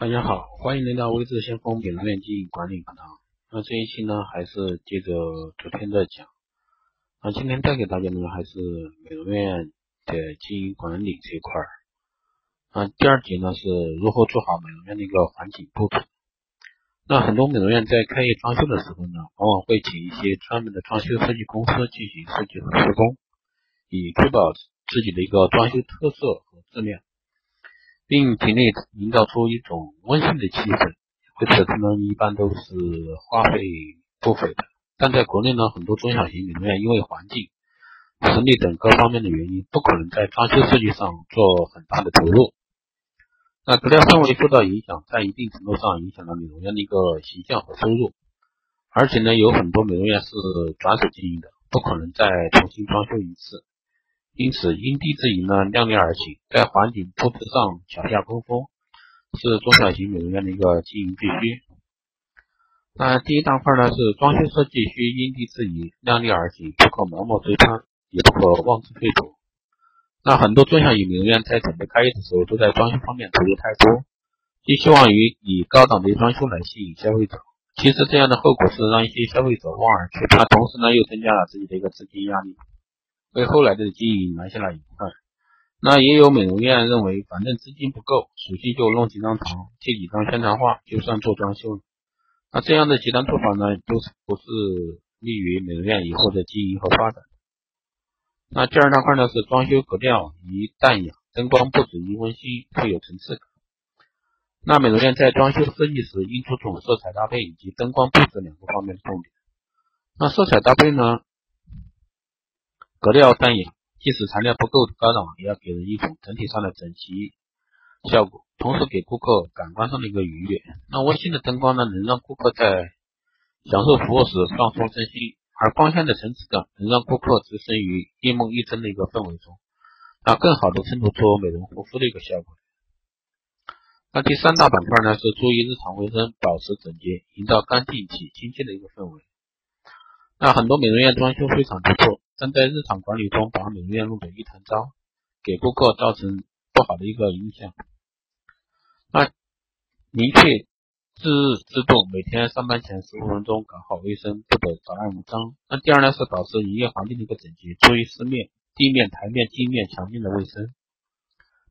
大家好，欢迎来到微智先锋美容院经营管理课堂。那这一期呢，还是接着昨天的讲。那今天带给大家呢，还是美容院的经营管理这一块儿。那第二节呢，是如何做好美容院的一个环境布置。那很多美容院在开业装修的时候呢，往往会请一些专门的装修设计公司进行设计和施工，以确保自己的一个装修特色和质量。并体内营造出一种温馨的气氛，为此他们一般都是花费不菲的。但在国内呢，很多中小型美容院因为环境、实力等各方面的原因，不可能在装修设计上做很大的投入。那格调氛围受到影响，在一定程度上影响了美容院的一个形象和收入。而且呢，有很多美容院是转手经营的，不可能再重新装修一次。因此，因地制宜呢，量力而行，在环境布置上巧下功夫，是中小型美容院的一个经营必须。那第一大块呢，是装修设计需因地制宜，量力而行，不可盲目追攀，也不可妄自菲薄。那很多中小型美容院在准备开业的时候，都在装修方面投入太多，寄希望于以高档的装修来吸引消费者。其实这样的后果是让一些消费者望而却步，那同时呢，又增加了自己的一个资金压力。为后来的经营埋下了隐患。那也有美容院认为，反正资金不够，索性就弄几张床，贴几张宣传画，就算做装修了。那这样的极端做法呢，都是不是利于美容院以后的经营和发展。那第二大块呢，是装修格调宜淡雅，灯光布置宜温馨，富有层次感。那美容院在装修设计时，应注重色彩搭配以及灯光布置两个方面的重点。那色彩搭配呢？格调淡雅，即使材料不够高档，也要给人一种整体上的整齐效果，同时给顾客感官上的一个愉悦。那温馨的灯光呢，能让顾客在享受服务时放松身心，而光线的层次感能让顾客置身于一梦一真的一个氛围中，那更好的衬托出美容护肤的一个效果。那第三大板块呢，是注意日常卫生，保持整洁，营造干净且亲切的一个氛围。那很多美容院装修非常不错。但在日常管理中，把美容院弄得一团糟，给顾客造成不好的一个影响。那明确日制度，每天上班前十五分钟搞好卫生，不得杂乱无章。那第二呢，是保持营业环境的一个整洁，注意四面、地面、台面、镜面、墙面的卫生。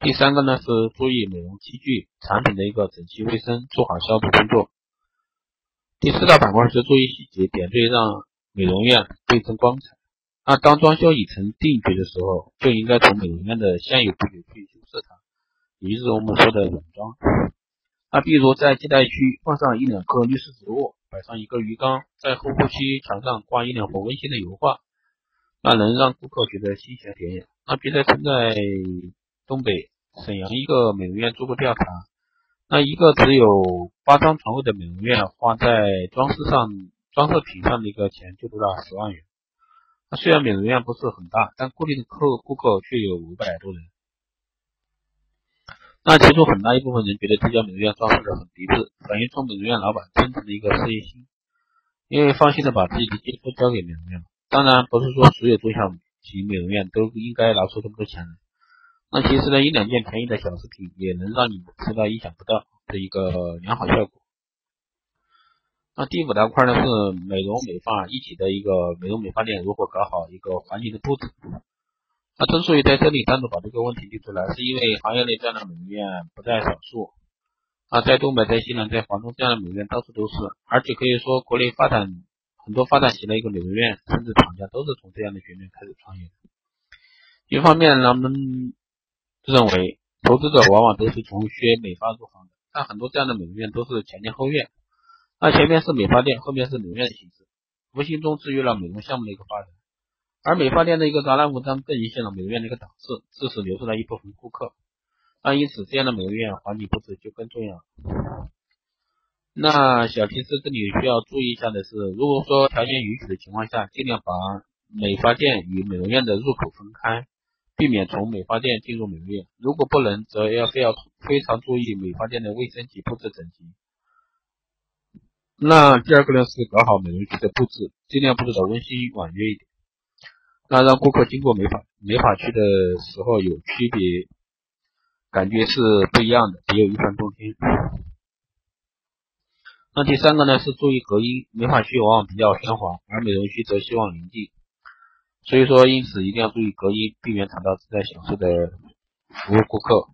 第三个呢，是注意美容器具、产品的一个整齐卫生，做好消毒工作。第四大板块是注意细节，点缀让美容院倍增光彩。那当装修已成定局的时候，就应该从美容院的现有布局去修饰它，也就是我们说的软装。那比如在接待区放上一两棵绿色植物，摆上一个鱼缸，在护肤区墙上挂一两幅温馨的油画，那能让顾客觉得新鲜典雅。那别的曾在东北沈阳一个美容院做过调查，那一个只有八张床位的美容院，花在装饰上、装饰品上的一个钱就不到十万元。那虽然美容院不是很大，但固定的客顾客却有五百多人。那其中很大一部分人觉得这家美容院装饰的很别致，反映出美容院老板真诚的一个事业心，因为放心的把自己的肌肤交给美容院。当然，不是说所有中小型美容院都应该拿出这么多钱来。那其实呢，一两件便宜的小饰品也能让你吃到意想不到的一个良好效果。那第五大块呢是美容美发一体的一个美容美发店，如何搞好一个环境的布置？那之所以在这里单独把这个问题提出来，是因为行业内这样的美容院不在少数。啊，在东北、在西南、在华东这样的美容院到处都是，而且可以说国内发展很多发展起来一个美容院，甚至厂家都是从这样的学院开始创业的。一方面，人们认为投资者往往都是从学美发入行的，但很多这样的美容院都是前店后院。那前面是美发店，后面是美容院的形式，无形中制约了美容项目的一个发展。而美发店的一个杂乱无章，更影响了美容院的一个档次，致使流失了一部分顾客。那因此，这样的美容院环境布置就更重要。那小提示这里需要注意一下的是，如果说条件允许的情况下，尽量把美发店与美容院的入口分开，避免从美发店进入美容院。如果不能，则要非要非常注意美发店的卫生及布置整齐。那第二个呢是搞好美容区的布置，尽量布置的温馨婉约一点，那让顾客经过美发美发区的时候有区别，感觉是不一样的，别有一番动听。那第三个呢是注意隔音，美发区往往比较喧哗，而美容区则希望宁静。所以说，因此一定要注意隔音，避免吵到正在享受的服务顾客。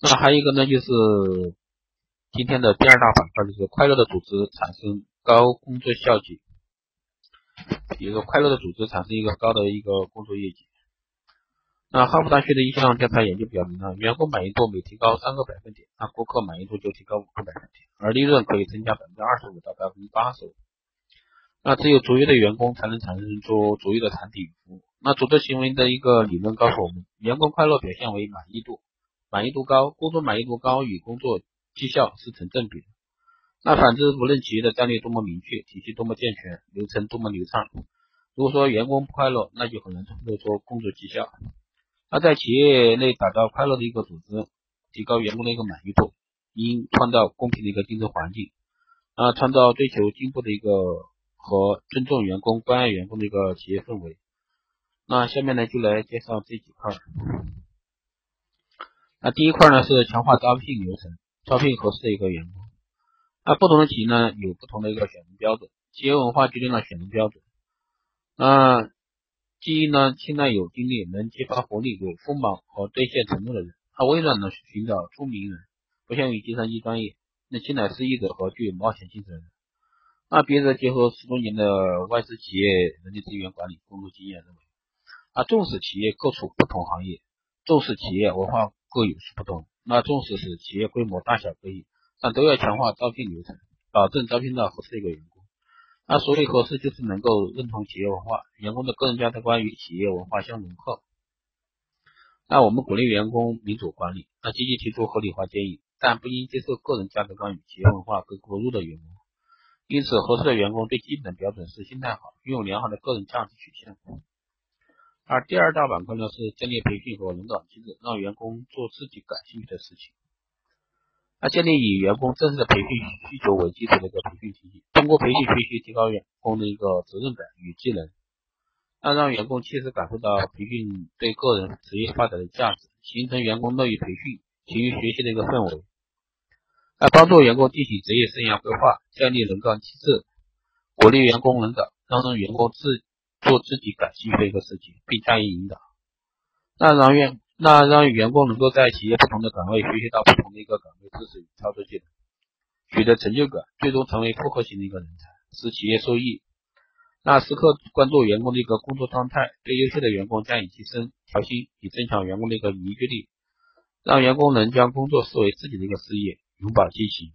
那还有一个呢，就是今天的第二大板块，就是快乐的组织产生高工作效绩。一个快乐的组织产生一个高的一个工作业绩。那哈佛大学的一项调查研究表明呢，员工满意度每提高三个百分点，那顾客满意度就提高五个百分点，而利润可以增加百分之二十五到百分之八十五。那只有卓越的员工才能产生出卓越的产品与服务。那组织行为的一个理论告诉我们，员工快乐表现为满意度，满意度高，工作满意度高与工作绩效是成正比的。那反之，无论企业的战略多么明确，体系多么健全，流程多么流畅，如果说员工不快乐，那就很难创造出工作绩效。那在企业内打造快乐的一个组织，提高员工的一个满意度，应创造公平的一个竞争环境，啊，创造追求进步的一个和尊重员工、关爱员工的一个企业氛围。那下面呢，就来介绍这几块。那第一块呢是强化招聘流程，招聘合适的一个员工。那不同的企业呢有不同的一个选人标准，企业文化决定了选人标准。那第一呢，现在有精力、能激发活力、有锋芒和兑现承诺的人。他微软呢寻找出名人，不限于计算机专业，那青睐失意者和具有冒险精神的人。那别则结合十多年的外资企业人力资源管理工作经验，认为啊，重视企业各处不同行业，重视企业文化各有所不同。那重视是企业规模大小各异，但都要强化招聘流程，保证招聘到合适的一个员工。那所谓合适，就是能够认同企业文化，员工的个人价值观与企业文化相融合。那我们鼓励员工民主管理，那积极提出合理化建议，但不应接受个人价值观与企业文化格格不入的员工。因此，合适的员工最基本的标准是心态好，拥有良好的个人价值取向。而第二大板块呢，是建立培训和轮岗机制，让员工做自己感兴趣的事情。那建立以员工真实的培训需求为基础的一个培训体系，通过培训学习提高员工的一个责任感与技能，那让员工切实感受到培训对个人职业发展的价值，形成员工乐于培训、勤于学习的一个氛围。那帮助员工进行职业生涯规划，建立轮岗机制，鼓励员工轮岗，让员工自做自己感兴趣的一个事情，并加以引导。那让员那让员工能够在企业不同的岗位学习到不同的一个岗位知识与操作技能，取得成就感，最终成为复合型的一个人才，使企业受益。那时刻关注员工的一个工作状态，对优秀的员工加以提升、调薪，以增强员工的一个凝聚力，让员工能将工作视为自己的一个事业，永葆激情。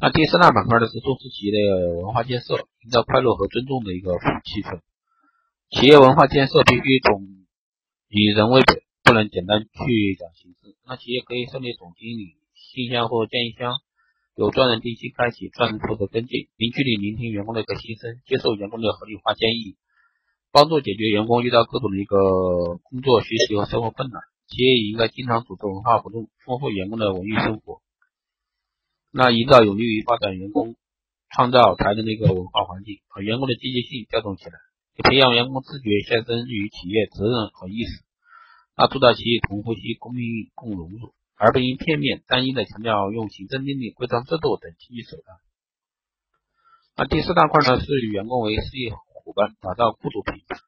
那第三大板块呢是重视企业的文化建设，营造快乐和尊重的一个气氛。企业文化建设必须从以人为本，不能简单去讲形式。那企业可以设立总经理信箱或建议箱，有专人定期开启，专人负责跟进，零距离聆听员工的一个心声，接受员工的合理化建议，帮助解决员工遇到各种的一个工作、学习和生活困难。企业也应该经常组织文化活动，丰富员工的文娱生活。那营造有利于发展员工创造才能的一个文化环境，把员工的积极性调动起来。培养员工自觉献身于企业责任和意识，那做到企业同呼吸、共命运共荣辱，而不应片面单一的强调用行政命令、规章制度等经济手段。那第四大块呢，是与员工为事业伙伴，打造雇主品牌。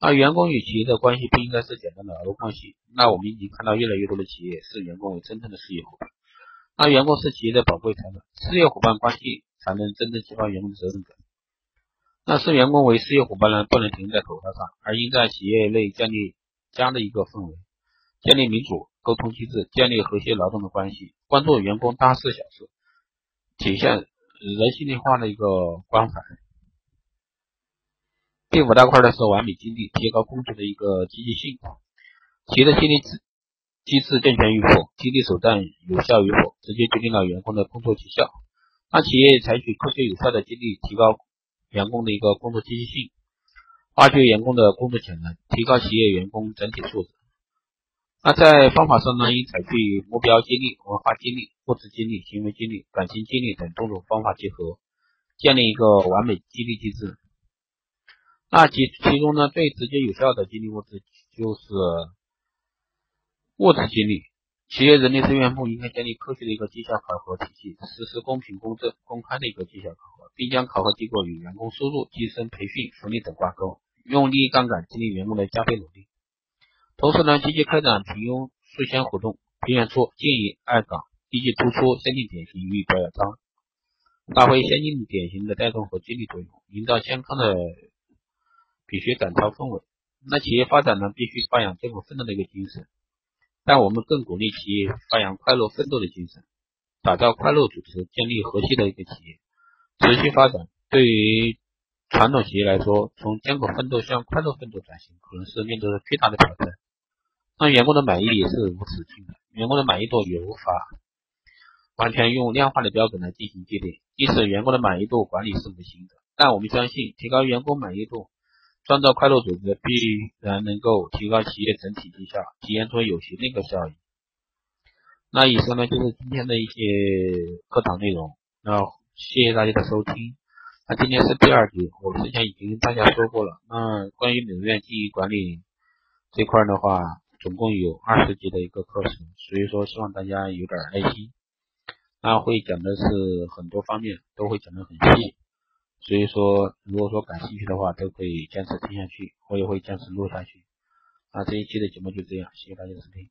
那员工与企业的关系不应该是简单的劳务关系。那我们已经看到越来越多的企业视员工为真正的事业伙伴。那员工是企业的宝贵财产，事业伙伴关系才能真正激发员工的责任感。那视员工为事业伙伴呢，不能停在口头上，而应在企业内建立家的一个氛围，建立民主沟通机制，建立和谐劳动的关系，关注员工大事小事，体现人性化的一个关怀。第五大块呢是完美激励，提高工作的一个积极性。企业的激励制机制健全与否，激励手段有效与否，直接决定了员工的工作绩效。那企业采取科学有效的激励，提高。员工的一个工作积极性，挖掘员工的工作潜能，提高企业员工整体素质。那在方法上呢，应采取目标激励、文化激励、物质激励、行为激励、感情激励等多种方法结合，建立一个完美激励机制。那其其中呢，最直接有效的激励物质就是物质激励。企业人力资源部应该建立科学的一个绩效考核体系，实施公平、公正、公开的一个绩效考核，并将考核机构与员工收入、晋升、培训、福利等挂钩，用利益杠杆激励员工的加倍努力。同时呢，积极开展评优促先活动，评选出建议爱岗、积极突出先进典型予以表彰，发挥先进典型的带动和激励作用，营造健康的比学赶超氛围。那企业发展呢，必须发扬艰苦奋斗的一个精神。但我们更鼓励企业发扬快乐奋斗的精神，打造快乐组织，建立和谐的一个企业，持续发展。对于传统企业来说，从艰苦奋斗向快乐奋斗转型，可能是面对着巨大的挑战。让员工的满意也是无止境的，员工的满意度也无法完全用量化的标准来进行界定。即使员工的满意度管理是无形的，但我们相信，提高员工满意度。创造快乐组织必然能够提高企业整体绩效，体现出有形的一个效益。那以上呢就是今天的一些课堂内容。那谢谢大家的收听。那今天是第二节，我之前已经跟大家说过了。那关于美容院经营管理这块的话，总共有二十节的一个课程，所以说希望大家有点耐心。那会讲的是很多方面，都会讲的很细。所以说，如果说感兴趣的话，都可以坚持听下去，我也会坚持录下去。那这一期的节目就这样，谢谢大家的收听。